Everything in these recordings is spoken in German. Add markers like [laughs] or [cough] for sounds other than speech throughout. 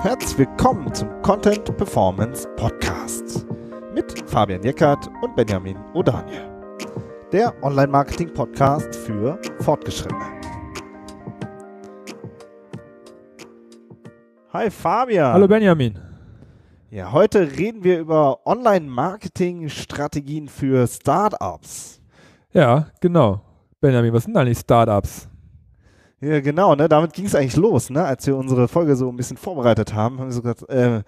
Herzlich willkommen zum Content Performance Podcast mit Fabian Jeckert und Benjamin O'Daniel. Der Online-Marketing-Podcast für Fortgeschrittene. Hi Fabian. Hallo Benjamin. Ja, heute reden wir über Online-Marketing-Strategien für Startups. Ja, genau. Benjamin, was sind eigentlich Startups? Ja, genau, ne? Damit ging es eigentlich los, ne? Als wir unsere Folge so ein bisschen vorbereitet haben, haben wir so gesagt, äh,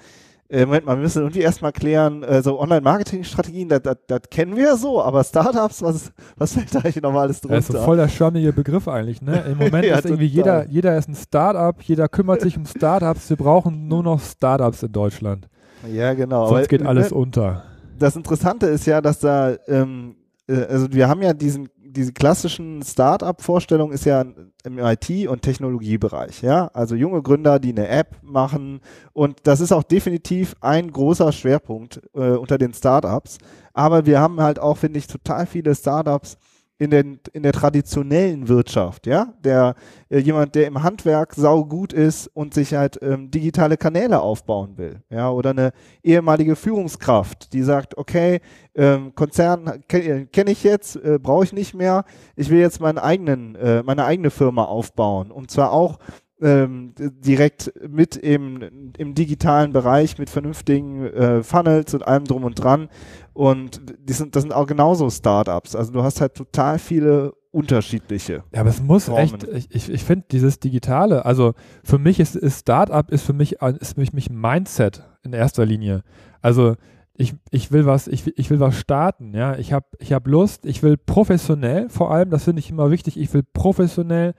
äh, Moment mal, wir müssen irgendwie erstmal klären, äh, so Online-Marketing-Strategien, das, kennen wir so, aber Startups, was, was fällt da eigentlich nochmal alles drunter? Das ist so voll der schwammige Begriff eigentlich, ne? Im Moment [laughs] ja, ist irgendwie jeder, jeder ist ein Startup, jeder kümmert sich um Startups, wir brauchen nur noch Startups in Deutschland. Ja, genau. Sonst aber, geht alles ne, unter. Das Interessante ist ja, dass da, ähm, äh, also wir haben ja diesen diese klassischen Start-up-Vorstellungen ist ja im IT- und Technologiebereich, ja. Also junge Gründer, die eine App machen und das ist auch definitiv ein großer Schwerpunkt äh, unter den Startups. Aber wir haben halt auch, finde ich, total viele Startups, in, den, in der traditionellen Wirtschaft, ja, der äh, jemand, der im Handwerk sau gut ist und sich halt ähm, digitale Kanäle aufbauen will, ja, oder eine ehemalige Führungskraft, die sagt, okay, ähm, Konzern kenne kenn ich jetzt, äh, brauche ich nicht mehr, ich will jetzt meinen eigenen, äh, meine eigene Firma aufbauen. Und zwar auch ähm, direkt mit im, im digitalen Bereich mit vernünftigen äh, Funnels und allem drum und dran. Und die sind, das sind auch genauso Startups. Also du hast halt total viele unterschiedliche. Ja, aber es muss Formen. echt, ich, ich, ich finde dieses Digitale, also für mich ist, ist Startup ist für mich, ist für mich ein Mindset in erster Linie. Also ich, ich will was, ich, ich will was starten, ja. Ich habe ich hab Lust, ich will professionell vor allem, das finde ich immer wichtig, ich will professionell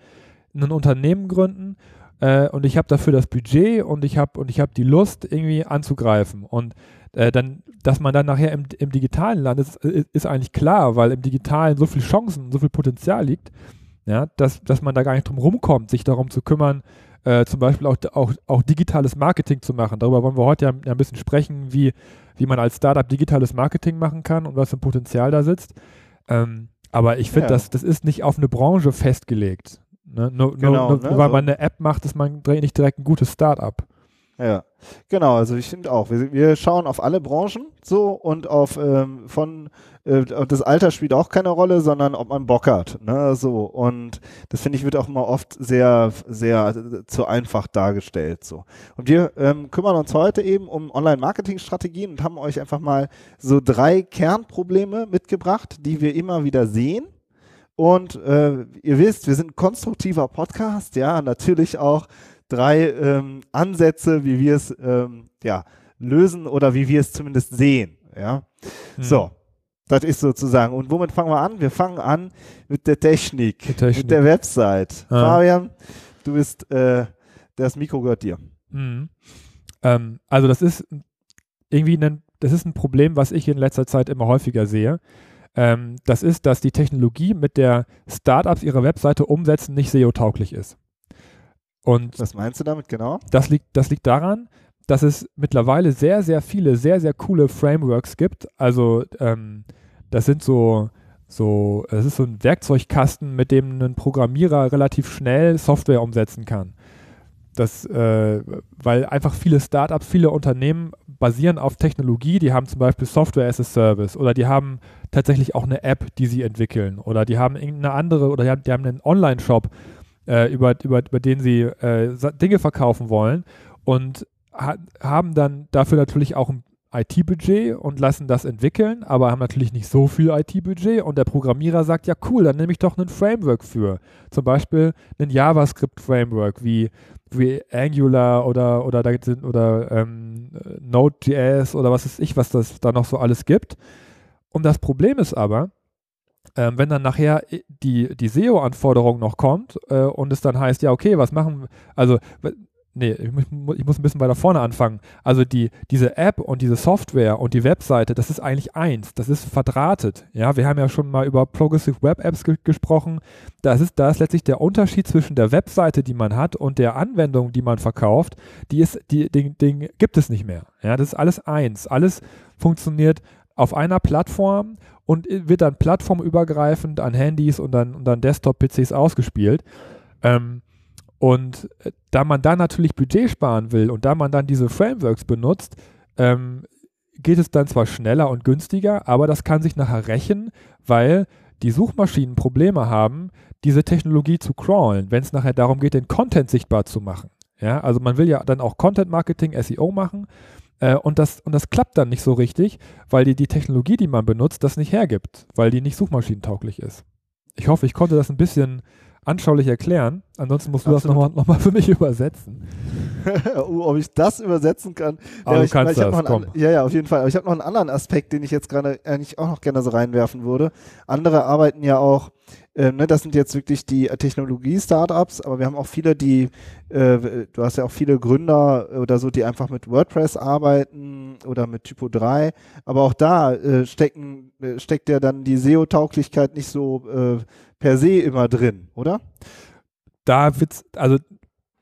ein Unternehmen gründen äh, und ich habe dafür das Budget und ich habe und ich habe die Lust irgendwie anzugreifen und äh, dann, dass man dann nachher im, im digitalen landet, ist, ist, eigentlich klar, weil im digitalen so viel Chancen, so viel Potenzial liegt, ja, dass, dass man da gar nicht drum rumkommt, sich darum zu kümmern, äh, zum Beispiel auch, auch, auch digitales Marketing zu machen. Darüber wollen wir heute ja, ja ein bisschen sprechen, wie, wie man als Startup digitales Marketing machen kann und was für ein Potenzial da sitzt. Ähm, aber ich finde, ja. das, das ist nicht auf eine Branche festgelegt. Ne? Nur, genau, nur, nur ne? weil man eine App macht, ist man nicht direkt ein gutes Startup. Ja, genau. Also ich finde auch, wir, wir, schauen auf alle Branchen so und auf ähm, von äh, das Alter spielt auch keine Rolle, sondern ob man Bock hat. Ne? So und das finde ich wird auch immer oft sehr sehr zu einfach dargestellt so. Und wir ähm, kümmern uns heute eben um Online-Marketing-Strategien und haben euch einfach mal so drei Kernprobleme mitgebracht, die wir immer wieder sehen und äh, ihr wisst, wir sind ein konstruktiver Podcast, ja, natürlich auch drei ähm, Ansätze, wie wir es ähm, ja, lösen oder wie wir es zumindest sehen. Ja. Hm. So, das ist sozusagen. Und womit fangen wir an? Wir fangen an mit der Technik, Technik. mit der Website. Ah. Fabian, du bist, äh, das Mikro gehört dir. Mhm. Ähm, also das ist irgendwie ein, das ist ein Problem, was ich in letzter Zeit immer häufiger sehe. Ähm, das ist, dass die Technologie, mit der Startups ihre Webseite umsetzen, nicht SEO-tauglich ist. Und Was meinst du damit genau? Das liegt, das liegt daran, dass es mittlerweile sehr, sehr viele, sehr, sehr coole Frameworks gibt. Also ähm, das sind so, so, es ist so ein Werkzeugkasten, mit dem ein Programmierer relativ schnell Software umsetzen kann. Das, äh, weil einfach viele Startups, viele Unternehmen basieren auf Technologie, die haben zum Beispiel Software as a Service oder die haben tatsächlich auch eine App, die sie entwickeln oder die haben irgendeine andere oder die haben, die haben einen Online-Shop, äh, über, über, über den sie äh, Dinge verkaufen wollen und ha haben dann dafür natürlich auch ein IT-Budget und lassen das entwickeln, aber haben natürlich nicht so viel IT-Budget und der Programmierer sagt, ja cool, dann nehme ich doch ein Framework für. Zum Beispiel ein JavaScript-Framework wie, wie Angular oder, oder, oder ähm, Node.js oder was weiß ich, was das da noch so alles gibt. Und das Problem ist aber, ähm, wenn dann nachher die, die SEO-Anforderung noch kommt äh, und es dann heißt, ja, okay, was machen, also, nee, ich, ich, muss ein bisschen weiter vorne anfangen. Also die, diese App und diese Software und die Webseite, das ist eigentlich eins, das ist verdrahtet. Ja, wir haben ja schon mal über Progressive Web Apps ge gesprochen. Das ist, da ist letztlich der Unterschied zwischen der Webseite, die man hat und der Anwendung, die man verkauft, die ist, die, den, den gibt es nicht mehr. Ja, das ist alles eins. Alles funktioniert auf einer Plattform und wird dann plattformübergreifend an Handys und dann, und dann Desktop-PCs ausgespielt. Ähm, Und äh, da man da natürlich Budget sparen will und da man dann diese Frameworks benutzt, ähm, geht es dann zwar schneller und günstiger, aber das kann sich nachher rächen, weil die Suchmaschinen Probleme haben, diese Technologie zu crawlen, wenn es nachher darum geht, den Content sichtbar zu machen. Ja, also man will ja dann auch Content Marketing, SEO machen äh, und, das, und das klappt dann nicht so richtig, weil die, die Technologie, die man benutzt, das nicht hergibt, weil die nicht suchmaschinentauglich ist. Ich hoffe, ich konnte das ein bisschen anschaulich erklären. Ansonsten musst du Absolut. das nochmal noch mal für mich [laughs] übersetzen. [laughs] Ob ich das übersetzen kann? Aber ja, du ich, kannst ich das, komm. An, ja, ja, auf jeden Fall. Aber ich habe noch einen anderen Aspekt, den ich jetzt gerade eigentlich auch noch gerne so reinwerfen würde. Andere arbeiten ja auch, äh, ne, das sind jetzt wirklich die Technologie-Startups, aber wir haben auch viele, die, äh, du hast ja auch viele Gründer oder so, die einfach mit WordPress arbeiten oder mit Typo 3, aber auch da äh, stecken, äh, steckt ja dann die SEO-Tauglichkeit nicht so per se immer drin, oder? Da wird's, also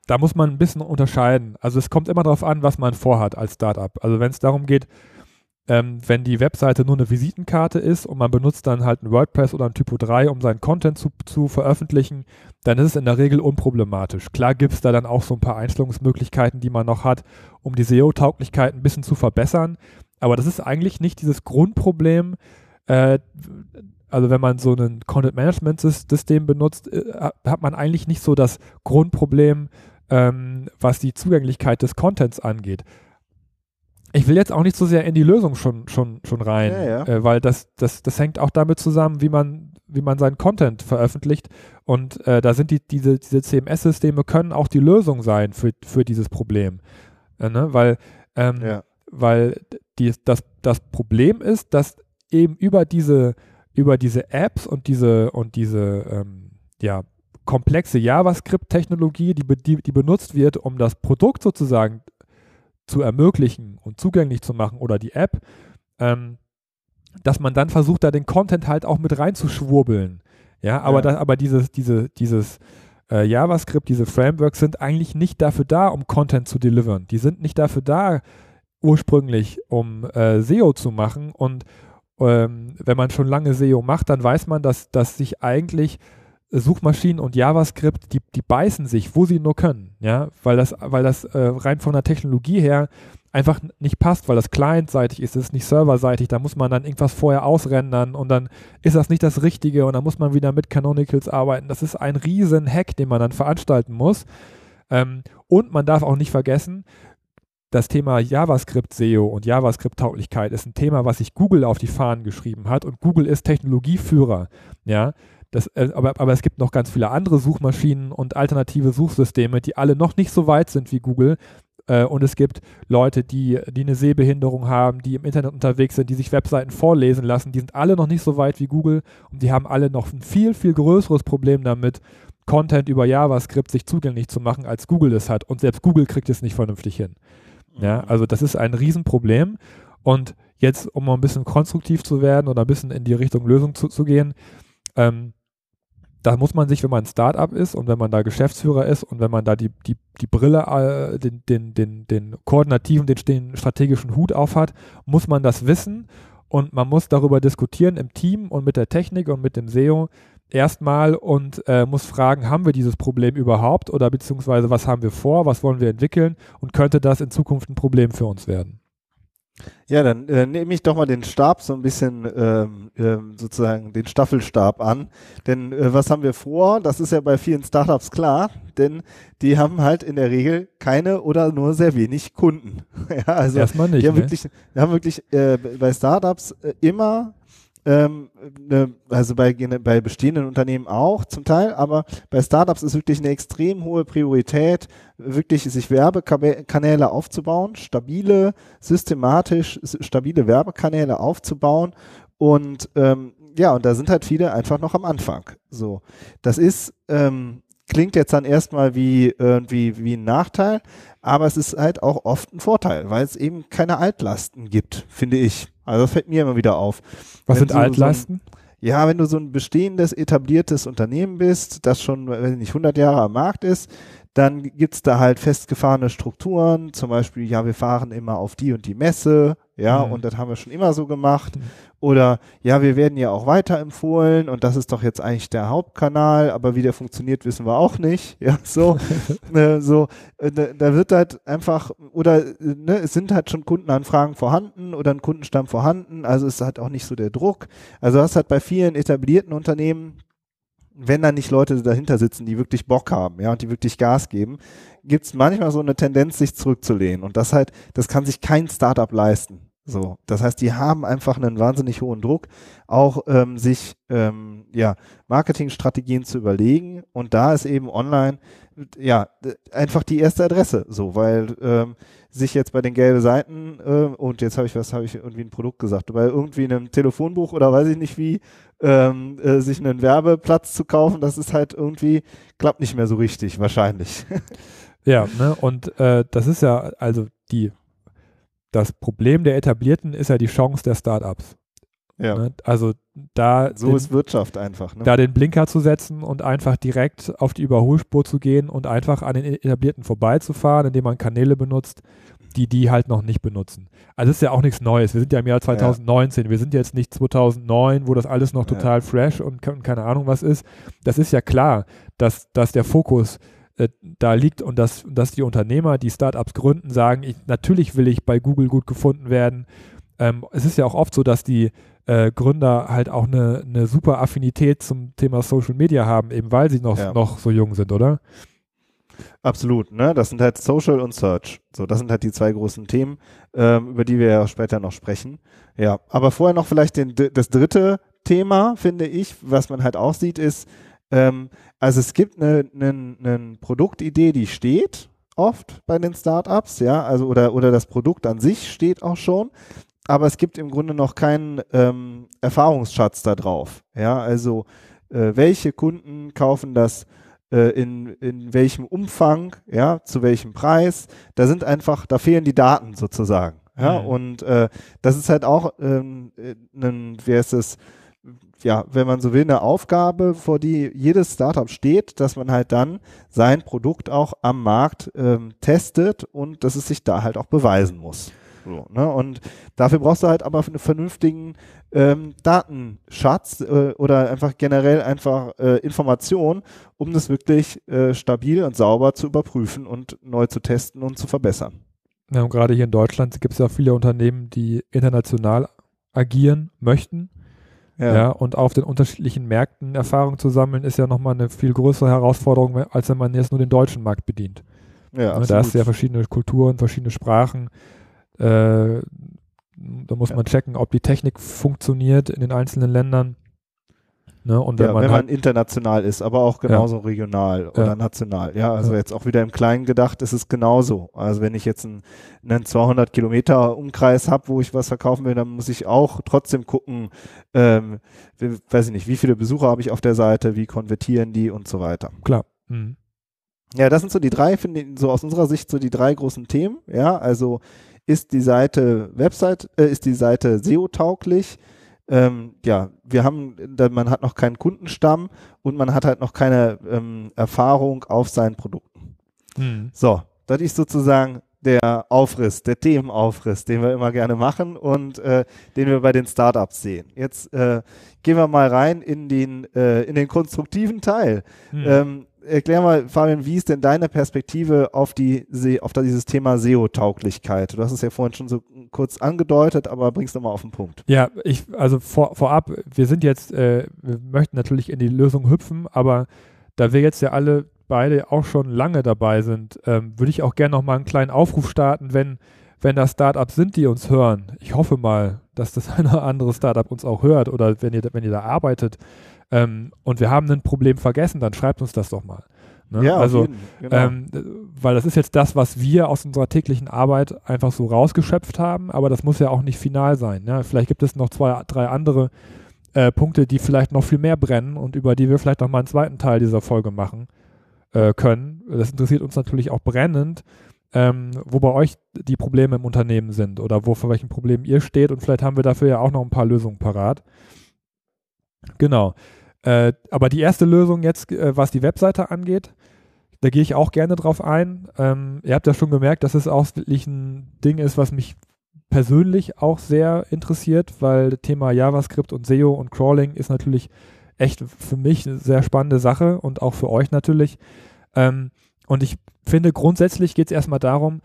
da muss man ein bisschen unterscheiden. Also es kommt immer darauf an, was man vorhat als Startup. Also wenn es darum geht, ähm, wenn die Webseite nur eine Visitenkarte ist und man benutzt dann halt ein WordPress oder ein Typo 3, um seinen Content zu, zu veröffentlichen, dann ist es in der Regel unproblematisch. Klar gibt es da dann auch so ein paar Einstellungsmöglichkeiten, die man noch hat, um die SEO-Tauglichkeit ein bisschen zu verbessern. Aber das ist eigentlich nicht dieses Grundproblem, äh, also wenn man so ein Content-Management-System benutzt, äh, hat man eigentlich nicht so das Grundproblem, ähm, was die Zugänglichkeit des Contents angeht. Ich will jetzt auch nicht so sehr in die Lösung schon, schon, schon rein, ja, ja. Äh, weil das, das, das hängt auch damit zusammen, wie man, wie man seinen Content veröffentlicht. Und äh, da sind die, diese, diese CMS-Systeme können auch die Lösung sein für, für dieses Problem. Äh, ne? Weil, ähm, ja. weil die, das, das Problem ist, dass eben über diese über diese Apps und diese und diese ähm, ja, komplexe JavaScript-Technologie, die, die, die benutzt wird, um das Produkt sozusagen zu ermöglichen und zugänglich zu machen oder die App, ähm, dass man dann versucht, da den Content halt auch mit reinzuschwurbeln. Ja, aber, ja. Das, aber dieses, diese, dieses äh, JavaScript, diese Frameworks sind eigentlich nicht dafür da, um Content zu delivern. Die sind nicht dafür da, ursprünglich, um äh, SEO zu machen und ähm, wenn man schon lange SEO macht, dann weiß man, dass, dass sich eigentlich Suchmaschinen und JavaScript, die, die beißen sich, wo sie nur können, ja, weil das, weil das äh, rein von der Technologie her einfach nicht passt, weil das clientseitig ist, es ist nicht serverseitig, da muss man dann irgendwas vorher ausrendern und dann ist das nicht das Richtige und dann muss man wieder mit Canonicals arbeiten. Das ist ein riesen Hack, den man dann veranstalten muss. Ähm, und man darf auch nicht vergessen, das Thema JavaScript-SEO und JavaScript-Tauglichkeit ist ein Thema, was sich Google auf die Fahnen geschrieben hat und Google ist Technologieführer. Ja, das, äh, aber, aber es gibt noch ganz viele andere Suchmaschinen und alternative Suchsysteme, die alle noch nicht so weit sind wie Google. Äh, und es gibt Leute, die, die eine Sehbehinderung haben, die im Internet unterwegs sind, die sich Webseiten vorlesen lassen. Die sind alle noch nicht so weit wie Google und die haben alle noch ein viel, viel größeres Problem damit, Content über JavaScript sich zugänglich zu machen, als Google es hat. Und selbst Google kriegt es nicht vernünftig hin. Ja, also das ist ein Riesenproblem. Und jetzt, um mal ein bisschen konstruktiv zu werden oder ein bisschen in die Richtung Lösung zu, zu gehen, ähm, da muss man sich, wenn man ein Startup ist und wenn man da Geschäftsführer ist und wenn man da die, die, die Brille, äh, den, den, den, den koordinativen, den, den strategischen Hut aufhat, muss man das wissen und man muss darüber diskutieren im Team und mit der Technik und mit dem SEO, erstmal und äh, muss fragen, haben wir dieses Problem überhaupt oder beziehungsweise was haben wir vor, was wollen wir entwickeln und könnte das in Zukunft ein Problem für uns werden? Ja, dann äh, nehme ich doch mal den Stab so ein bisschen ähm, äh, sozusagen den Staffelstab an. Denn äh, was haben wir vor? Das ist ja bei vielen Startups klar, denn die haben halt in der Regel keine oder nur sehr wenig Kunden. [laughs] ja, also Erstmal nicht. Die haben ne? wirklich, die haben wirklich äh, bei Startups äh, immer ähm, ne, also bei, bei bestehenden Unternehmen auch zum Teil, aber bei Startups ist wirklich eine extrem hohe Priorität, wirklich sich Werbekanäle aufzubauen, stabile, systematisch stabile Werbekanäle aufzubauen und ähm, ja, und da sind halt viele einfach noch am Anfang. So, das ist ähm, klingt jetzt dann erstmal wie irgendwie wie ein Nachteil, aber es ist halt auch oft ein Vorteil, weil es eben keine Altlasten gibt, finde ich. Also das fällt mir immer wieder auf. Was wenn sind Altlasten? So ein, ja, wenn du so ein bestehendes, etabliertes Unternehmen bist, das schon, wenn nicht 100 Jahre am Markt ist, dann gibt's da halt festgefahrene Strukturen, zum Beispiel, ja, wir fahren immer auf die und die Messe, ja, Mhm. und das haben wir schon immer so gemacht. Oder ja, wir werden ja auch weiterempfohlen und das ist doch jetzt eigentlich der Hauptkanal, aber wie der funktioniert, wissen wir auch nicht. [laughs] Ja, so, äh, [laughs] so, äh, da, wird halt einfach, oder ne, es sind halt schon Kundenanfragen vorhanden oder ein Kundenstamm vorhanden, also ist halt auch nicht so der Druck. Also das hat bei vielen etablierten Unternehmen wenn da nicht Leute dahinter sitzen, die wirklich Bock haben, ja, und die wirklich Gas geben, gibt es manchmal so eine Tendenz, sich zurückzulehnen. Und das halt, das kann sich kein Startup leisten. So, das heißt, die haben einfach einen wahnsinnig hohen Druck, auch ähm, sich ähm, ja Marketingstrategien zu überlegen. Und da ist eben online ja einfach die erste Adresse. So, weil ähm, sich jetzt bei den gelben Seiten äh, und jetzt habe ich was, habe ich irgendwie ein Produkt gesagt, bei irgendwie einem Telefonbuch oder weiß ich nicht wie ähm, äh, sich einen Werbeplatz zu kaufen, das ist halt irgendwie klappt nicht mehr so richtig wahrscheinlich. [laughs] Ja, ne? Und äh, das ist ja, also die, das Problem der Etablierten ist ja die Chance der Startups. ja, Ne? Also da, so den, ist Wirtschaft einfach. Ne? da den Blinker zu setzen und einfach direkt auf die Überholspur zu gehen und einfach an den Etablierten vorbeizufahren, indem man Kanäle benutzt, die die halt noch nicht benutzen. Also das ist ja auch nichts Neues. Wir sind ja im Jahr 2019. Wir sind jetzt nicht 2009, wo das alles noch Ja. total fresh und, und keine Ahnung was ist. Das ist ja klar, dass, dass der Fokus äh, da liegt und dass, dass die Unternehmer, die Startups gründen, sagen, ich, natürlich will ich bei Google gut gefunden werden. Ähm, es ist ja auch oft so, dass die äh, Gründer halt auch eine, eine super Affinität zum Thema Social Media haben, eben weil sie noch, Ja. noch so jung sind, oder? Absolut, ne? Das sind halt Social und Search. So, das sind halt die zwei großen Themen, ähm, über die wir ja später noch sprechen. Ja, aber vorher noch vielleicht den, das dritte Thema, finde ich, was man halt auch sieht, ist, ähm, also es gibt eine, eine, eine Produktidee, die steht oft bei den Startups, ja, also oder, oder das Produkt an sich steht auch schon, aber es gibt im Grunde noch keinen ähm, Erfahrungsschatz da drauf. Ja, also äh, welche Kunden kaufen das äh, in, in welchem Umfang, ja, zu welchem Preis. Da sind einfach, da fehlen die Daten sozusagen. Ja, Mhm. und äh, das ist halt auch ähm, äh, ein, wie heißt es, ja, wenn man so will, eine Aufgabe, vor die jedes Startup steht, dass man halt dann sein Produkt auch am Markt ähm, testet und dass es sich da halt auch beweisen muss. So, ne? Und dafür brauchst du halt aber einen vernünftigen ähm, Datenschatz äh, oder einfach generell einfach äh, Information, um das wirklich äh, stabil und sauber zu überprüfen und neu zu testen und zu verbessern. Ja, und gerade hier in Deutschland gibt es ja viele Unternehmen, die international agieren möchten. Ja. und auf den unterschiedlichen Märkten Erfahrung zu sammeln, ist ja nochmal eine viel größere Herausforderung, als wenn man jetzt nur den deutschen Markt bedient. ja, Ne, da hast du ja verschiedene Kulturen, verschiedene Sprachen. Äh, da muss Ja. man checken, ob die Technik funktioniert in den einzelnen Ländern. Ne, und wenn ja, man wenn halt, man international ist, aber auch genauso regional oder Ja. national. Ja, also Ja. jetzt auch wieder im Kleinen gedacht, ist es genauso. Also wenn ich jetzt einen, einen 200 Kilometer Umkreis habe, wo ich was verkaufen will, dann muss ich auch trotzdem gucken, ähm, weiß ich nicht, wie viele Besucher habe ich auf der Seite, wie konvertieren die und so weiter. klar. Mhm. Ja, das sind so die drei, finde ich, so aus unserer Sicht so die drei großen Themen. Ja, also ist die Seite Website, äh, ist die Seite SEO-tauglich? Ähm, ja, wir haben, man hat noch keinen Kundenstamm und man hat halt noch keine ähm, Erfahrung auf seinen Produkten. Mhm. So, das ist sozusagen der Aufriss, der Themenaufriss, den wir immer gerne machen und äh, den wir bei den Startups sehen. Jetzt äh, gehen wir mal rein in den, äh, in den konstruktiven Teil. Mhm. Ähm, erklär mal, Fabian, wie ist denn deine Perspektive auf, die, auf dieses Thema SEO-Tauglichkeit? Du hast es ja vorhin schon so kurz angedeutet, aber bringst du mal auf den Punkt. Ja, ich, also vor, vorab, wir sind jetzt, äh, wir möchten natürlich in die Lösung hüpfen, aber da wir jetzt ja alle beide auch schon lange dabei sind, ähm, würde ich auch gerne noch mal einen kleinen Aufruf starten, wenn, wenn da Startups sind, die uns hören. Ich hoffe mal, dass das [laughs] eine andere Startup uns auch hört oder wenn ihr, wenn ihr da arbeitet ähm, und wir haben ein Problem vergessen, dann schreibt uns das doch mal. Ne? Ja, also, jeden, genau. ähm, d- weil das ist jetzt das, was wir aus unserer täglichen Arbeit einfach so rausgeschöpft haben, aber das muss ja auch nicht final sein. Ja? Vielleicht gibt es noch zwei, drei andere äh, Punkte, die vielleicht noch viel mehr brennen und über die wir vielleicht noch mal einen zweiten Teil dieser Folge machen äh, können. Das interessiert uns natürlich auch brennend, ähm, wo bei euch die Probleme im Unternehmen sind oder wo vor welchen Problemen ihr steht und vielleicht haben wir dafür ja auch noch ein paar Lösungen parat. Genau. Äh, aber die erste Lösung jetzt, äh, was die Webseite angeht, da gehe ich auch gerne drauf ein. Ähm, ihr habt ja schon gemerkt, dass es auch wirklich ein Ding ist, was mich persönlich auch sehr interessiert, weil das Thema JavaScript und SEO und Crawling ist natürlich echt für mich eine sehr spannende Sache und auch für euch natürlich. Ähm, und ich finde, grundsätzlich geht es erstmal darum,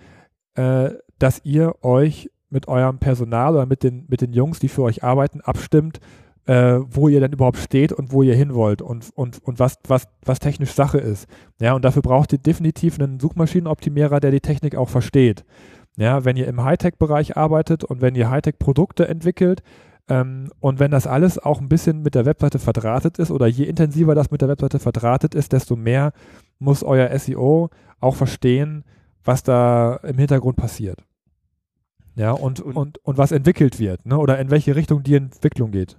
äh, dass ihr euch mit eurem Personal oder mit den, mit den Jungs, die für euch arbeiten, abstimmt, äh, wo ihr denn überhaupt steht und wo ihr hin wollt und, und, und was, was, was technisch Sache ist. Ja, und dafür braucht ihr definitiv einen Suchmaschinenoptimierer, der die Technik auch versteht. Ja, wenn ihr im Hightech-Bereich arbeitet und wenn ihr Hightech-Produkte entwickelt, ähm, und wenn das alles auch ein bisschen mit der Webseite verdrahtet ist oder je intensiver das mit der Webseite verdrahtet ist, desto mehr muss euer SEO auch verstehen, was da im Hintergrund passiert. Ja, und, und, und, und was entwickelt wird, ne? oder in welche Richtung die Entwicklung geht.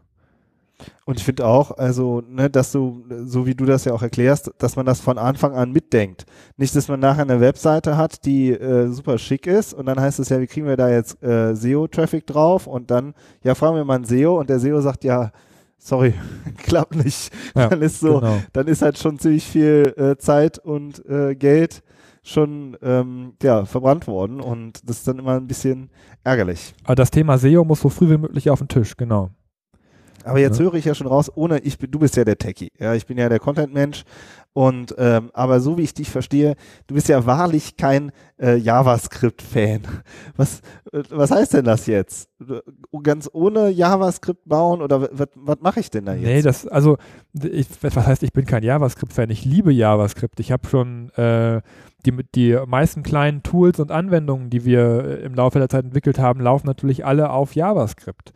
Und ich finde auch, also, ne, dass du, so wie du das ja auch erklärst, dass man das von Anfang an mitdenkt. Nicht, dass man nachher eine Webseite hat, die äh, super schick ist und dann heißt es ja, wie kriegen wir da jetzt äh, SEO-Traffic drauf und dann, ja, fragen wir mal einen SEO und der SEO sagt, ja, sorry, [laughs] klappt nicht. Ja, dann ist so, genau. dann ist halt schon ziemlich viel äh, Zeit und äh, Geld schon ähm, ja, verbrannt worden und das ist dann immer ein bisschen ärgerlich. Aber das Thema SEO muss so früh wie möglich auf den Tisch, genau. Aber jetzt ja. höre ich ja schon raus, ohne ich bin, du bist ja der Techie, ja, ich bin ja der Content-Mensch und ähm, aber so wie ich dich verstehe, du bist ja wahrlich kein äh, JavaScript-Fan. [laughs] Was äh, was heißt denn das jetzt? Ganz ohne JavaScript bauen oder was, was mache ich denn da jetzt? Nee, das also ich, was heißt, ich bin kein JavaScript-Fan. Ich liebe JavaScript. Ich habe schon äh, die, die meisten kleinen Tools und Anwendungen, die wir im Laufe der Zeit entwickelt haben, laufen natürlich alle auf JavaScript.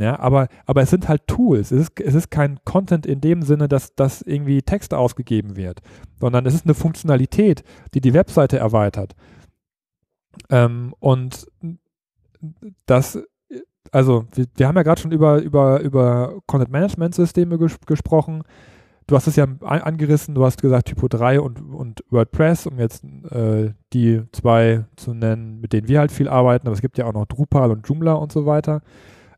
Ja, aber, aber es sind halt Tools. Es ist, es ist kein Content in dem Sinne, dass, dass irgendwie Text ausgegeben wird, sondern es ist eine Funktionalität, die die Webseite erweitert. Ähm, und das, also wir, wir haben ja gerade schon über, über, über Content-Management-Systeme ges gesprochen. Du hast es ja angerissen, du hast gesagt Typo 3 und, und WordPress, um jetzt äh, die zwei zu nennen, mit denen wir halt viel arbeiten, aber es gibt ja auch noch Drupal und Joomla und so weiter.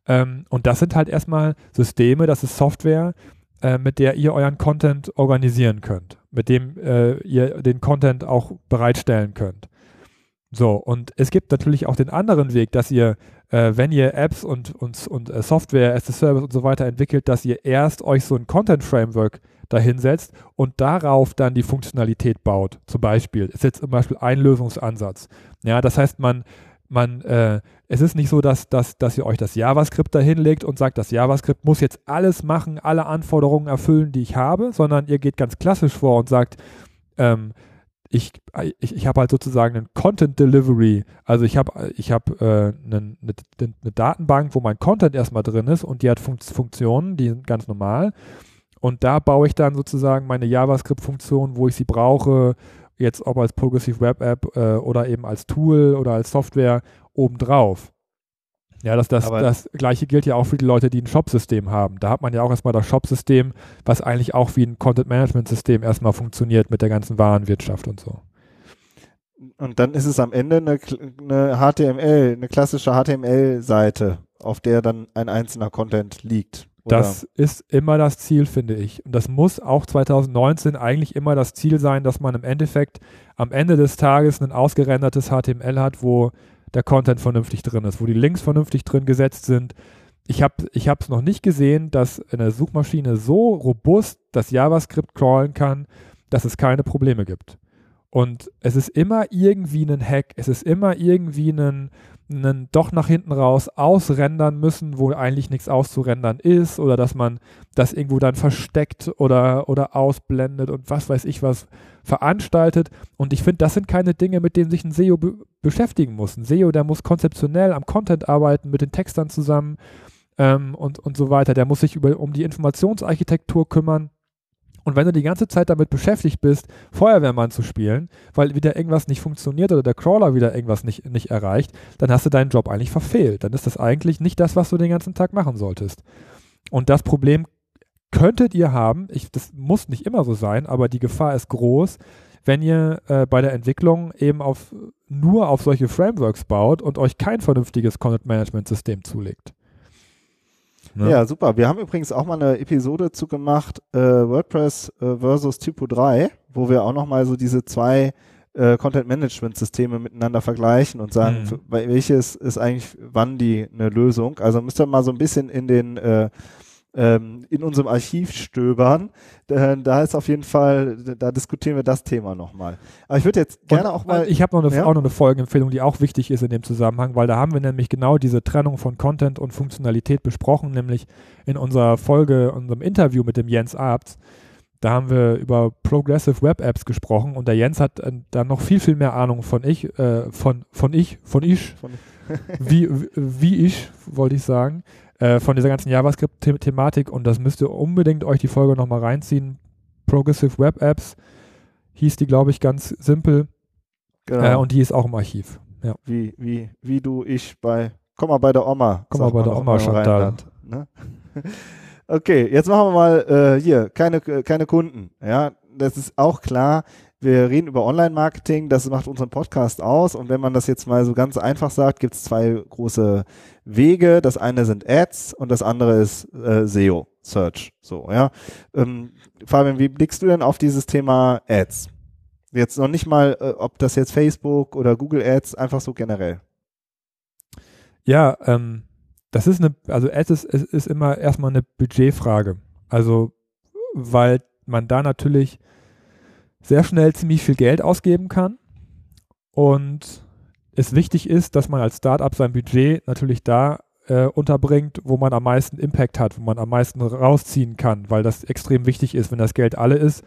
Ähm, und das sind halt erstmal Systeme, das ist Software, äh, mit der ihr euren Content organisieren könnt, mit dem äh, ihr den Content auch bereitstellen könnt. So, und es gibt natürlich auch den anderen Weg, dass ihr, äh, wenn ihr Apps und, und, und äh, Software as a Service und so weiter entwickelt, dass ihr erst euch so ein Content-Framework dahinsetzt und darauf dann die Funktionalität baut. Zum Beispiel, ist jetzt zum Beispiel ein Lösungsansatz. Ja, das heißt, man, man, äh, es ist nicht so, dass, dass, dass ihr euch das JavaScript dahinlegt und sagt, das JavaScript muss jetzt alles machen, alle Anforderungen erfüllen, die ich habe, sondern ihr geht ganz klassisch vor und sagt, ähm, ich, ich, ich habe halt sozusagen einen Content Delivery. Also ich habe ich hab, äh, eine, eine, eine, Datenbank, wo mein Content erstmal drin ist und die hat Fun Funktionen, die sind ganz normal. Und da baue ich dann sozusagen meine JavaScript-Funktion, wo ich sie brauche, jetzt ob als Progressive Web App äh, oder eben als Tool oder als Software obendrauf. Ja, das, das, das gleiche gilt ja auch für die Leute, die ein Shop-System haben. Da hat man ja auch erstmal das Shop-System, was eigentlich auch wie ein Content-Management-System erstmal funktioniert mit der ganzen Warenwirtschaft und so. Und dann ist es am Ende eine, eine HTML, eine klassische HTML-Seite, auf der dann ein einzelner Content liegt. Oder? Das ist immer das Ziel, finde ich. Und das muss auch 2019 eigentlich immer das Ziel sein, dass man im Endeffekt am Ende des Tages ein ausgerendertes HTML hat, wo der Content vernünftig drin ist, wo die Links vernünftig drin gesetzt sind. Ich habe es noch nicht gesehen, dass eine Suchmaschine so robust das JavaScript crawlen kann, dass es keine Probleme gibt. Und es ist immer irgendwie ein Hack, es ist immer irgendwie ein, einen doch nach hinten raus ausrendern müssen, wo eigentlich nichts auszurendern ist oder dass man das irgendwo dann versteckt oder, oder ausblendet und was weiß ich was veranstaltet. Und ich finde, das sind keine Dinge, mit denen sich ein SEO be beschäftigen muss. Ein SEO, der muss konzeptionell am Content arbeiten, mit den Textern zusammen ähm, und, und so weiter. Der muss sich über, um die Informationsarchitektur kümmern. Und wenn du die ganze Zeit damit beschäftigt bist, Feuerwehrmann zu spielen, weil wieder irgendwas nicht funktioniert oder der Crawler wieder irgendwas nicht, nicht erreicht, dann hast du deinen Job eigentlich verfehlt. Dann ist das eigentlich nicht das, was du den ganzen Tag machen solltest. Und das Problem könntet ihr haben, ich, das muss nicht immer so sein, aber die Gefahr ist groß, wenn ihr äh, bei der Entwicklung eben auf, nur auf solche Frameworks baut und euch kein vernünftiges Content-Management-System zulegt. Ne? Ja, super. Wir haben übrigens auch mal eine Episode zu gemacht, äh, WordPress äh, versus Typo 3, wo wir auch nochmal so diese zwei äh, Content-Management-Systeme miteinander vergleichen und sagen, Mhm. welches ist eigentlich wann die eine Lösung. Also müsst ihr mal so ein bisschen in den äh, ähm, in unserem Archiv stöbern. Da, da ist auf jeden Fall, da diskutieren wir das Thema nochmal. Aber ich würde jetzt gerne Und, auch mal. Ich habe noch, eine- Ja? auch noch eine Folgenempfehlung, die auch wichtig ist in dem Zusammenhang, weil da haben wir nämlich genau diese Trennung von Content und Funktionalität besprochen, nämlich in unserer Folge, unserem Interview mit dem Jens Abts. Da haben wir über Progressive Web Apps gesprochen und der Jens hat äh, da noch viel, viel mehr Ahnung von ich, äh, von, von ich, von ich, Von- wie, wie ich, wollte ich sagen, äh, von dieser ganzen JavaScript-Thematik und das müsst ihr unbedingt euch die Folge nochmal reinziehen. Progressive Web Apps hieß die, glaube ich, ganz simpel genau, äh, und die ist auch im Archiv. Ja. wie, wie, wie du, ich bei, komm mal bei der Oma. Komm mal bei der Oma, Chantal. Rheinland, Ne? [laughs] Okay, jetzt machen wir mal äh, hier, keine, keine Kunden. Ja, das ist auch klar. Wir reden über Online-Marketing, das macht unseren Podcast aus. Und wenn man das jetzt mal so ganz einfach sagt, gibt es zwei große Wege. Das eine sind Ads und das andere ist äh, SEO, Search. So, ja. Ähm, Fabian, wie blickst du denn auf dieses Thema Ads? Jetzt noch nicht mal, äh, ob das jetzt Facebook oder Google Ads, einfach so generell. Ja, ähm, das ist eine, also Ads ist, ist, ist immer erstmal eine Budgetfrage. Also, weil man da natürlich sehr schnell ziemlich viel Geld ausgeben kann und es wichtig ist, dass man als Startup sein Budget natürlich da äh, unterbringt, wo man am meisten Impact hat, wo man am meisten rausziehen kann, weil das extrem wichtig ist, wenn das Geld alle ist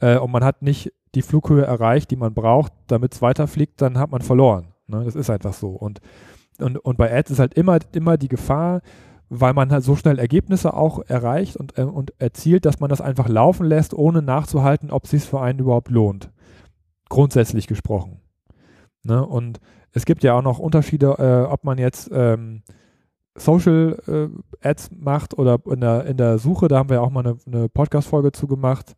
äh, und man hat nicht die Flughöhe erreicht, die man braucht, damit es weiterfliegt, dann hat man verloren. Ne? Das ist einfach so. Und, und, und bei Ads ist halt immer, immer die Gefahr, weil man halt so schnell Ergebnisse auch erreicht und, äh, und erzielt, dass man das einfach laufen lässt, ohne nachzuhalten, ob es sich für einen überhaupt lohnt. Grundsätzlich gesprochen. Ne? Und es gibt ja auch noch Unterschiede, äh, ob man jetzt ähm, Social äh, Ads macht oder in der, in der Suche, da haben wir auch mal eine, eine Podcast-Folge zu gemacht.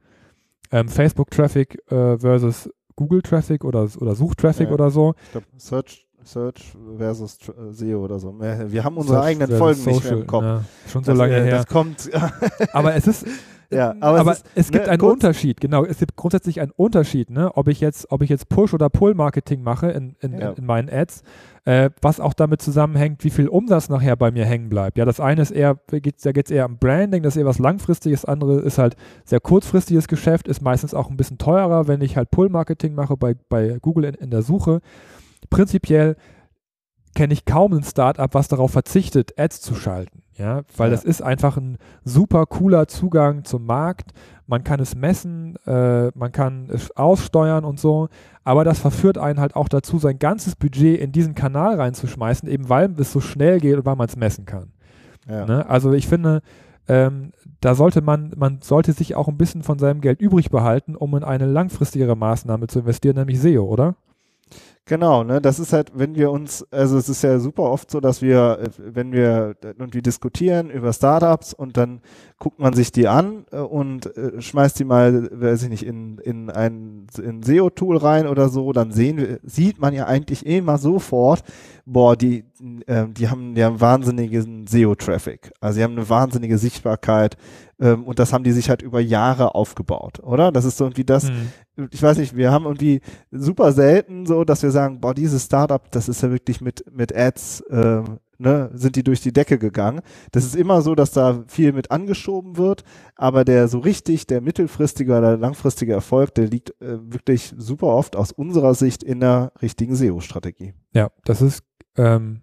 Ähm, Facebook-Traffic äh, versus Google-Traffic oder, oder Suchtraffic Ja. oder so. Ich glaube, Search, Search versus Tr- SEO oder so. Wir wir haben unsere Search eigenen Folgen nicht mehr im Kopf. Ja, schon so Das, lange äh, her. Das kommt, [laughs] Aber es ist, [laughs] Ja, aber aber, es ist, es, gibt ne, einen kurz- Unterschied, genau. Es gibt grundsätzlich einen Unterschied, ne? ob ich jetzt, ob ich jetzt Push- oder Pull-Marketing mache in, in, Ja. in, in meinen Ads, äh, was auch damit zusammenhängt, wie viel Umsatz nachher bei mir hängen bleibt. Ja, das eine ist eher, geht's, da geht es eher um Branding, das ist eher was langfristiges, das andere ist halt sehr kurzfristiges Geschäft, ist meistens auch ein bisschen teurer, wenn ich halt Pull-Marketing mache bei, bei Google in, in der Suche. Prinzipiell kenne ich kaum ein Startup, was darauf verzichtet, Ads zu schalten. Ja, weil Ja. das ist einfach ein super cooler Zugang zum Markt. Man kann es messen, äh, man kann es aussteuern und so. Aber das verführt einen halt auch dazu, sein ganzes Budget in diesen Kanal reinzuschmeißen, eben weil es so schnell geht und weil man es messen kann. ja. Ne? Also ich finde, ähm, da sollte man, man sollte sich auch ein bisschen von seinem Geld übrig behalten, um in eine langfristigere Maßnahme zu investieren, nämlich SEO, oder? Genau, ne, das ist halt, wenn wir uns, also es ist ja super oft so, dass wir, äh, wenn wir irgendwie diskutieren über Startups und dann guckt man sich die an äh, und äh, schmeißt die mal, weiß ich nicht, in, in ein in SEO-Tool rein oder so, dann sehen sieht man ja eigentlich immer sofort, boah, die, äh, die haben ja wahnsinnigen SEO-Traffic. Also sie haben eine wahnsinnige Sichtbarkeit ähm, und das haben die sich halt über Jahre aufgebaut, oder? Das ist so irgendwie das, Hm. ich weiß nicht, wir haben irgendwie super selten so, dass wir sagen, boah, dieses Startup, das ist ja wirklich mit, mit Ads, ähm, ne, sind die durch die Decke gegangen. Das ist immer so, dass da viel mit angeschoben wird, aber der so richtig, der mittelfristige oder langfristige Erfolg, der liegt äh, wirklich super oft aus unserer Sicht in der richtigen SEO-Strategie. Ja, das ist ähm,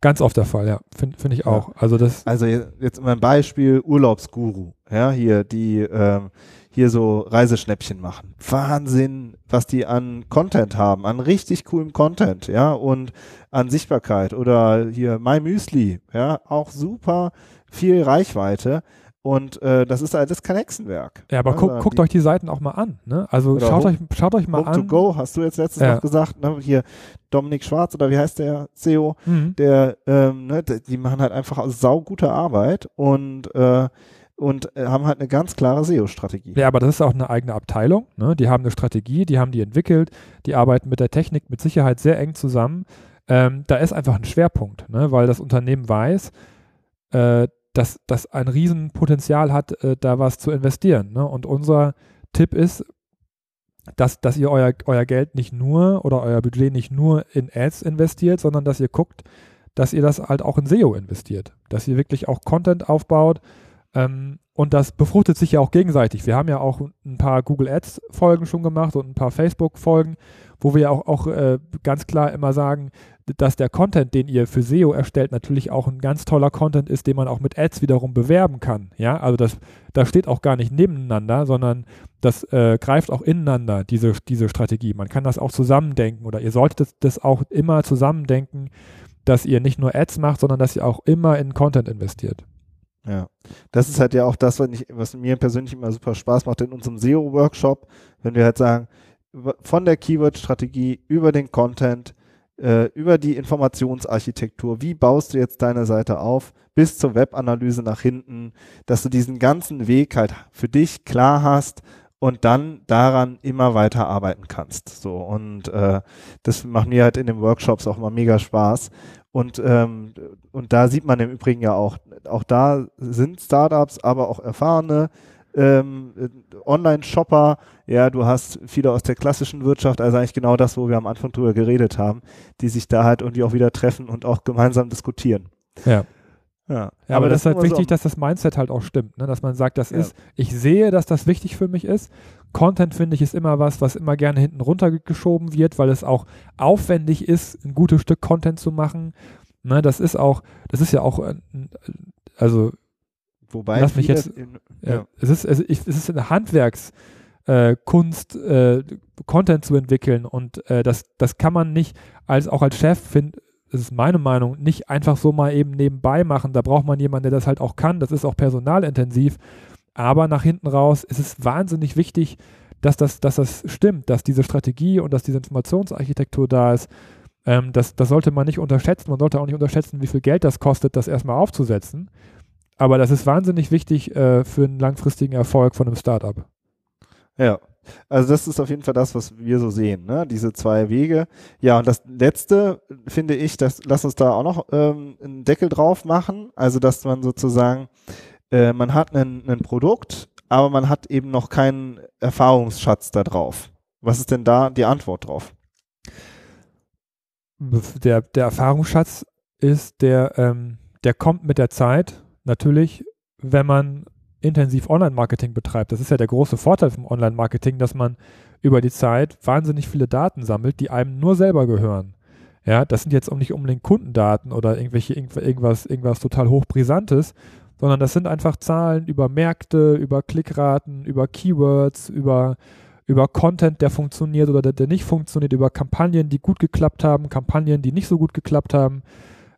ganz oft der Fall, ja. Finde find ich Ja. auch. Also das, Also je- jetzt mal ein Beispiel, Urlaubsguru, ja, hier, die ähm, hier so Reiseschnäppchen machen. Wahnsinn, was die an Content haben, an richtig coolem Content, ja, und an Sichtbarkeit. Oder hier My Müsli, ja, auch super viel Reichweite. Und äh, das ist alles kein Hexenwerk. ja, aber Also guck, guckt die- euch die Seiten auch mal an. Ne? Also schaut Home- euch, schaut euch mal Home to an. go, hast du jetzt letztens Ja. noch gesagt, ne? Hier Dominik Schwarz oder wie heißt der CEO? Mhm. der, ähm, ne, die machen halt einfach saugute Arbeit und, äh, und äh, haben halt eine ganz klare SEO-Strategie. Ja, aber das ist auch eine eigene Abteilung. Ne? Die haben eine Strategie, die haben die entwickelt, die arbeiten mit der Technik mit Sicherheit sehr eng zusammen. Ähm, da ist einfach ein Schwerpunkt, ne? weil das Unternehmen weiß, äh, dass das ein Riesenpotenzial hat, äh, da was zu investieren. Ne? Und unser Tipp ist, dass, dass ihr euer, euer Geld nicht nur oder euer Budget nicht nur in Ads investiert, sondern dass ihr guckt, dass ihr das halt auch in SEO investiert. Dass ihr wirklich auch Content aufbaut. Ähm, und das befruchtet sich ja auch gegenseitig. Wir haben ja auch ein paar Google Ads Folgen schon gemacht und ein paar Facebook Folgen, wo wir auch, auch äh, ganz klar immer sagen, dass der Content, den ihr für SEO erstellt, natürlich auch ein ganz toller Content ist, den man auch mit Ads wiederum bewerben kann. Ja, also das, das steht auch gar nicht nebeneinander, sondern das äh, greift auch ineinander, diese, diese Strategie. Man kann das auch zusammendenken oder ihr solltet das, auch immer zusammendenken, dass ihr nicht nur Ads macht, sondern dass ihr auch immer in Content investiert. Ja, das ist halt ja auch das, was, ich, was mir persönlich immer super Spaß macht in unserem SEO-Workshop, wenn wir halt sagen, von der Keyword-Strategie über den Content, äh, über die Informationsarchitektur, wie baust du jetzt deine Seite auf, bis zur Webanalyse nach hinten, dass du diesen ganzen Weg halt für dich klar hast und dann daran immer weiter arbeiten kannst. So und äh, das macht mir halt in den Workshops auch immer mega Spaß. Und ähm, und da sieht man im Übrigen ja auch, auch da sind Startups, aber auch erfahrene ähm, Online-Shopper. Ja, du hast viele aus der klassischen Wirtschaft, also eigentlich genau das, wo wir am Anfang drüber geredet haben, die sich da halt irgendwie auch wieder treffen und auch gemeinsam diskutieren. Ja. Ja, ja aber, das, ist halt wichtig, so dass das Mindset halt auch stimmt, ne? dass man sagt, das ja. ist, ich sehe, dass das wichtig für mich ist. Content finde ich ist immer was, was immer gerne hinten runtergeschoben wird, weil es auch aufwendig ist, ein gutes Stück Content zu machen. Ne, das ist auch, das ist ja auch, also Wobei lass mich jetzt, in, ja. es ist, es, ich, es ist eine Handwerkskunst, äh, äh, Content zu entwickeln und äh, das, das kann man nicht als auch als Chef finden das ist meine Meinung, nicht einfach so mal eben nebenbei machen. Da braucht man jemanden, der das halt auch kann. Das ist auch personalintensiv. Aber nach hinten raus ist es wahnsinnig wichtig, dass das, dass das stimmt, dass diese Strategie und dass diese Informationsarchitektur da ist. Ähm, das, das sollte man nicht unterschätzen. Man sollte auch nicht unterschätzen, wie viel Geld das kostet, das erstmal aufzusetzen. Aber das ist wahnsinnig wichtig äh, für einen langfristigen Erfolg von einem Startup. Ja, also das ist auf jeden Fall das, was wir so sehen, ne? diese zwei Wege. Ja, und das Letzte finde ich, das, lass uns da auch noch ähm, einen Deckel drauf machen. Also dass man sozusagen, äh, man hat ein Produkt, aber man hat eben noch keinen Erfahrungsschatz da drauf. Was ist denn da die Antwort drauf? Der, der Erfahrungsschatz ist, der, ähm, der kommt mit der Zeit natürlich, wenn man intensiv Online-Marketing betreibt. Das ist ja der große Vorteil vom Online-Marketing, dass man über die Zeit wahnsinnig viele Daten sammelt, die einem nur selber gehören. Ja, das sind jetzt auch nicht unbedingt Kundendaten oder irgendwelche irgendwas, irgendwas total hochbrisantes, sondern das sind einfach Zahlen über Märkte, über Klickraten, über Keywords, über, über Content, der funktioniert oder der, der nicht funktioniert, über Kampagnen, die gut geklappt haben, Kampagnen, die nicht so gut geklappt haben.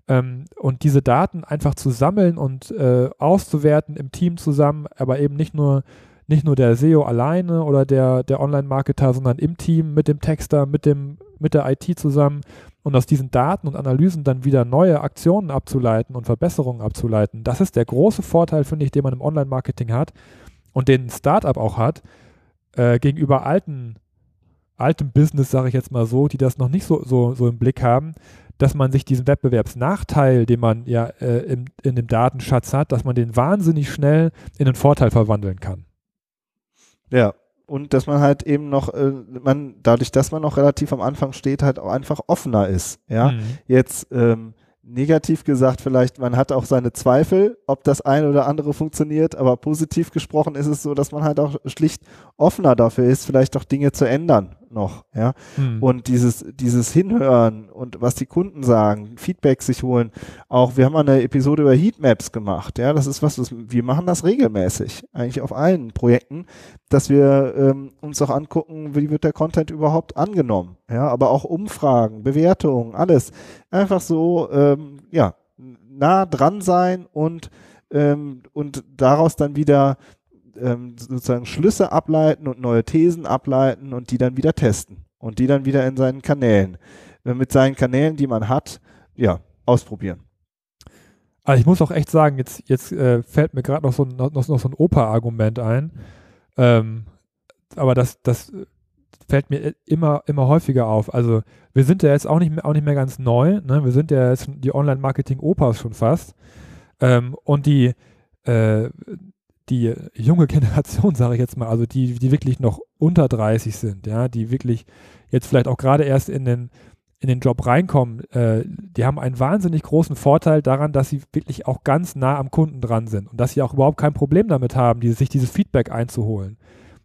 Ähm, und diese Daten einfach zu sammeln und äh, auszuwerten im Team zusammen, aber eben nicht nur nicht nur der SEO alleine oder der, der Online-Marketer, sondern im Team mit dem Texter, mit, dem, mit der IT zusammen und aus diesen Daten und Analysen dann wieder neue Aktionen abzuleiten und Verbesserungen abzuleiten. Das ist der große Vorteil, finde ich, den man im Online-Marketing hat und den ein Startup auch hat, äh, gegenüber alten, altem Business, sage ich jetzt mal so, die das noch nicht so, so, so im Blick haben, dass man sich diesen Wettbewerbsnachteil, den man ja äh, im, in dem Datenschatz hat, dass man den wahnsinnig schnell in einen Vorteil verwandeln kann. Ja, und dass man halt eben noch, äh, man, dadurch, dass man noch relativ am Anfang steht, halt auch einfach offener ist. Ja, mhm. jetzt ähm, negativ gesagt vielleicht, man hat auch seine Zweifel, ob das eine oder andere funktioniert, aber positiv gesprochen ist es so, dass man halt auch schlicht offener dafür ist, vielleicht auch Dinge zu ändern noch, ja. Hm. Und dieses, dieses Hinhören und was die Kunden sagen, Feedback sich holen. Auch, wir haben mal eine Episode über Heatmaps gemacht, ja. Das ist was, was wir machen das regelmäßig, eigentlich auf allen Projekten, dass wir ähm, uns auch angucken, wie wird der Content überhaupt angenommen, ja. Aber auch Umfragen, Bewertungen, alles. Einfach so, ähm, ja, nah dran sein und ähm, und daraus dann wieder ähm, sozusagen Schlüsse ableiten und neue Thesen ableiten und die dann wieder testen und die dann wieder in seinen Kanälen, äh, mit seinen Kanälen, die man hat, ja, ausprobieren. Also ich muss auch echt sagen, jetzt, jetzt äh, fällt mir gerade noch so, noch, noch so ein Opa-Argument ein. Ähm, aber das, das fällt mir immer, immer häufiger auf. Also wir sind ja jetzt auch nicht mehr, auch nicht mehr ganz neu. Ne? Wir sind ja jetzt die Online-Marketing-Opas schon fast. Ähm, und die, äh, die junge Generation, sage ich jetzt mal, also die, die wirklich noch unter 30 sind, ja, die wirklich jetzt vielleicht auch gerade erst in den, in den Job reinkommen, äh, die haben einen wahnsinnig großen Vorteil daran, dass sie wirklich auch ganz nah am Kunden dran sind und dass sie auch überhaupt kein Problem damit haben, die, sich dieses Feedback einzuholen.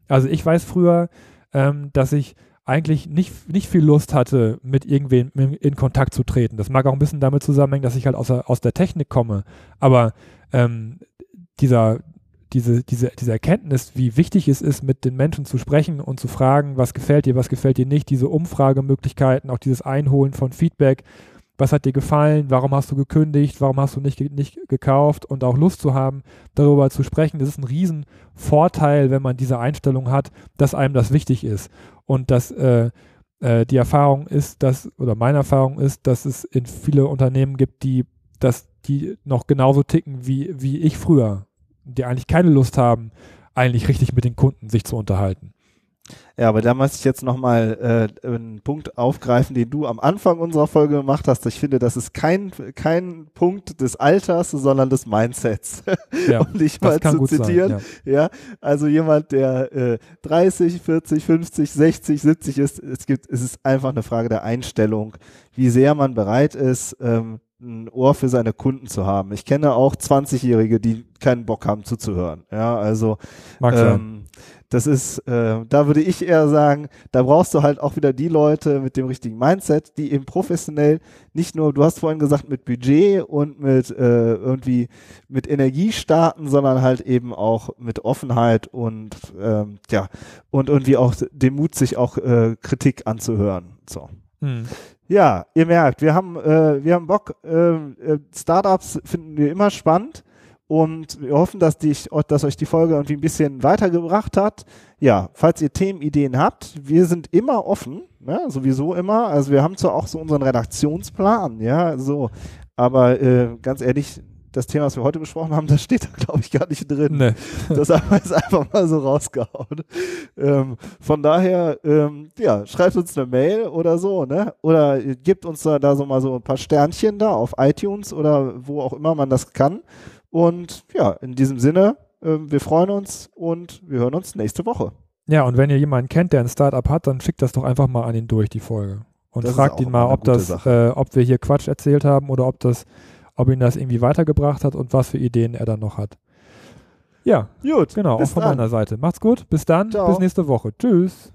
Also ich weiß früher, ähm, dass ich eigentlich nicht, nicht viel Lust hatte, mit irgendwem in Kontakt zu treten. Das mag auch ein bisschen damit zusammenhängen, dass ich halt aus der, aus der Technik komme. Aber ähm, dieser, diese, diese, diese Erkenntnis, wie wichtig es ist, mit den Menschen zu sprechen und zu fragen, was gefällt dir, was gefällt dir nicht, diese Umfragemöglichkeiten, auch dieses Einholen von Feedback, was hat dir gefallen, warum hast du gekündigt, warum hast du nicht, nicht gekauft? Und auch Lust zu haben, darüber zu sprechen, das ist ein Riesenvorteil, wenn man diese Einstellung hat, dass einem das wichtig ist. Und dass äh, äh, die Erfahrung ist, dass, oder meine Erfahrung ist, dass es in viele Unternehmen gibt, die dass die noch genauso ticken wie, wie ich früher, die eigentlich keine Lust haben, eigentlich richtig mit den Kunden sich zu unterhalten. Ja, aber da muss ich jetzt nochmal äh, einen Punkt aufgreifen, den du am Anfang unserer Folge gemacht hast. Ich finde, das ist kein, kein Punkt des Alters, sondern des Mindsets. [laughs] Ja, [laughs] um dich mal zu zitieren. Sein, ja. ja. also jemand, der äh, 30, 40, 50, 60, 70 ist, es gibt, es ist einfach eine Frage der Einstellung, wie sehr man bereit ist, ähm, ein Ohr für seine Kunden zu haben. Ich kenne auch 20-Jährige, die keinen Bock haben zuzuhören. Ja, also ähm, das ist, äh, da würde ich eher sagen, da brauchst du halt auch wieder die Leute mit dem richtigen Mindset, die eben professionell nicht nur, du hast vorhin gesagt, mit Budget und mit äh, irgendwie mit Energie starten, sondern halt eben auch mit Offenheit und ähm, ja und irgendwie auch dem Mut, sich auch äh, Kritik anzuhören. So. Hm. Ja, ihr merkt, wir haben, äh, wir haben Bock. Äh, äh, Startups finden wir immer spannend und wir hoffen, dass, die, dass euch die Folge irgendwie ein bisschen weitergebracht hat. Ja, falls ihr Themenideen habt, wir sind immer offen, ne? sowieso immer. Also wir haben zwar auch so unseren Redaktionsplan, ja, so, aber äh, ganz ehrlich, das Thema, was wir heute besprochen haben, das steht da, glaube ich, gar nicht drin. Nee. [laughs] Das haben wir jetzt einfach mal so rausgehauen. Ähm, von daher, ähm, ja, schreibt uns eine Mail oder so, ne? Oder gebt uns da, da so mal so ein paar Sternchen da auf iTunes oder wo auch immer man das kann. Und ja, in diesem Sinne, äh, wir freuen uns und wir hören uns nächste Woche. Ja, und wenn ihr jemanden kennt, der ein Startup hat, dann schickt das doch einfach mal an ihn durch, die Folge. Und das fragt ihn mal, ob das, äh, ob wir hier Quatsch erzählt haben oder ob das ob ihn das irgendwie weitergebracht hat und was für Ideen er dann noch hat. Ja, gut. Genau, auch von dann. meiner Seite. Macht's gut. Bis dann. Ciao. Bis nächste Woche. Tschüss.